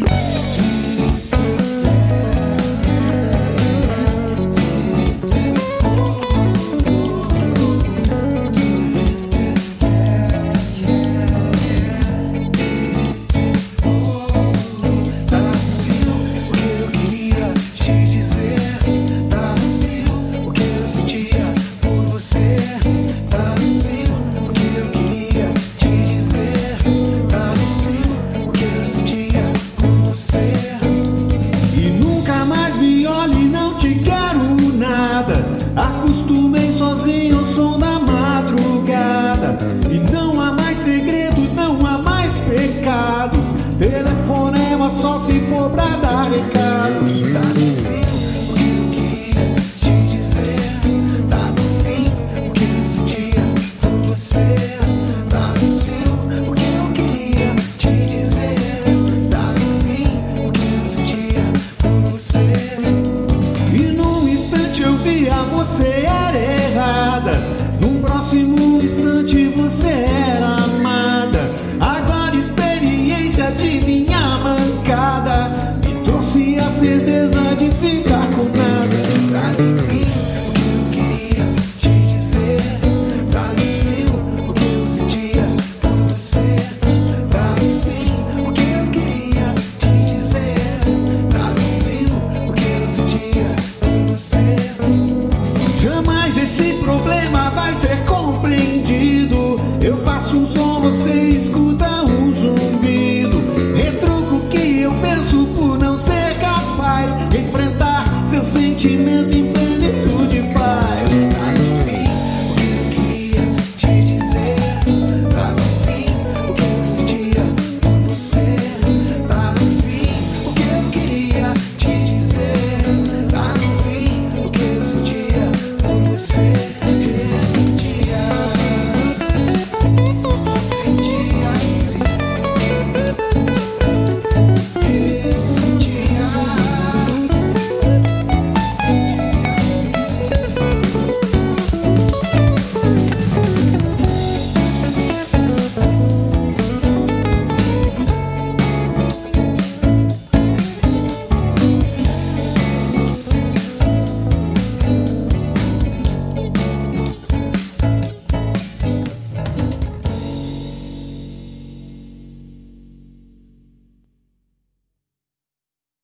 Bye. Pecados. Telefonema só se for dia por. Jamais esse problema vai ser compreendido. Eu faço um som, você escuta um zumbido. Retruco que eu penso por não ser capaz de enfrentar seu sentimento.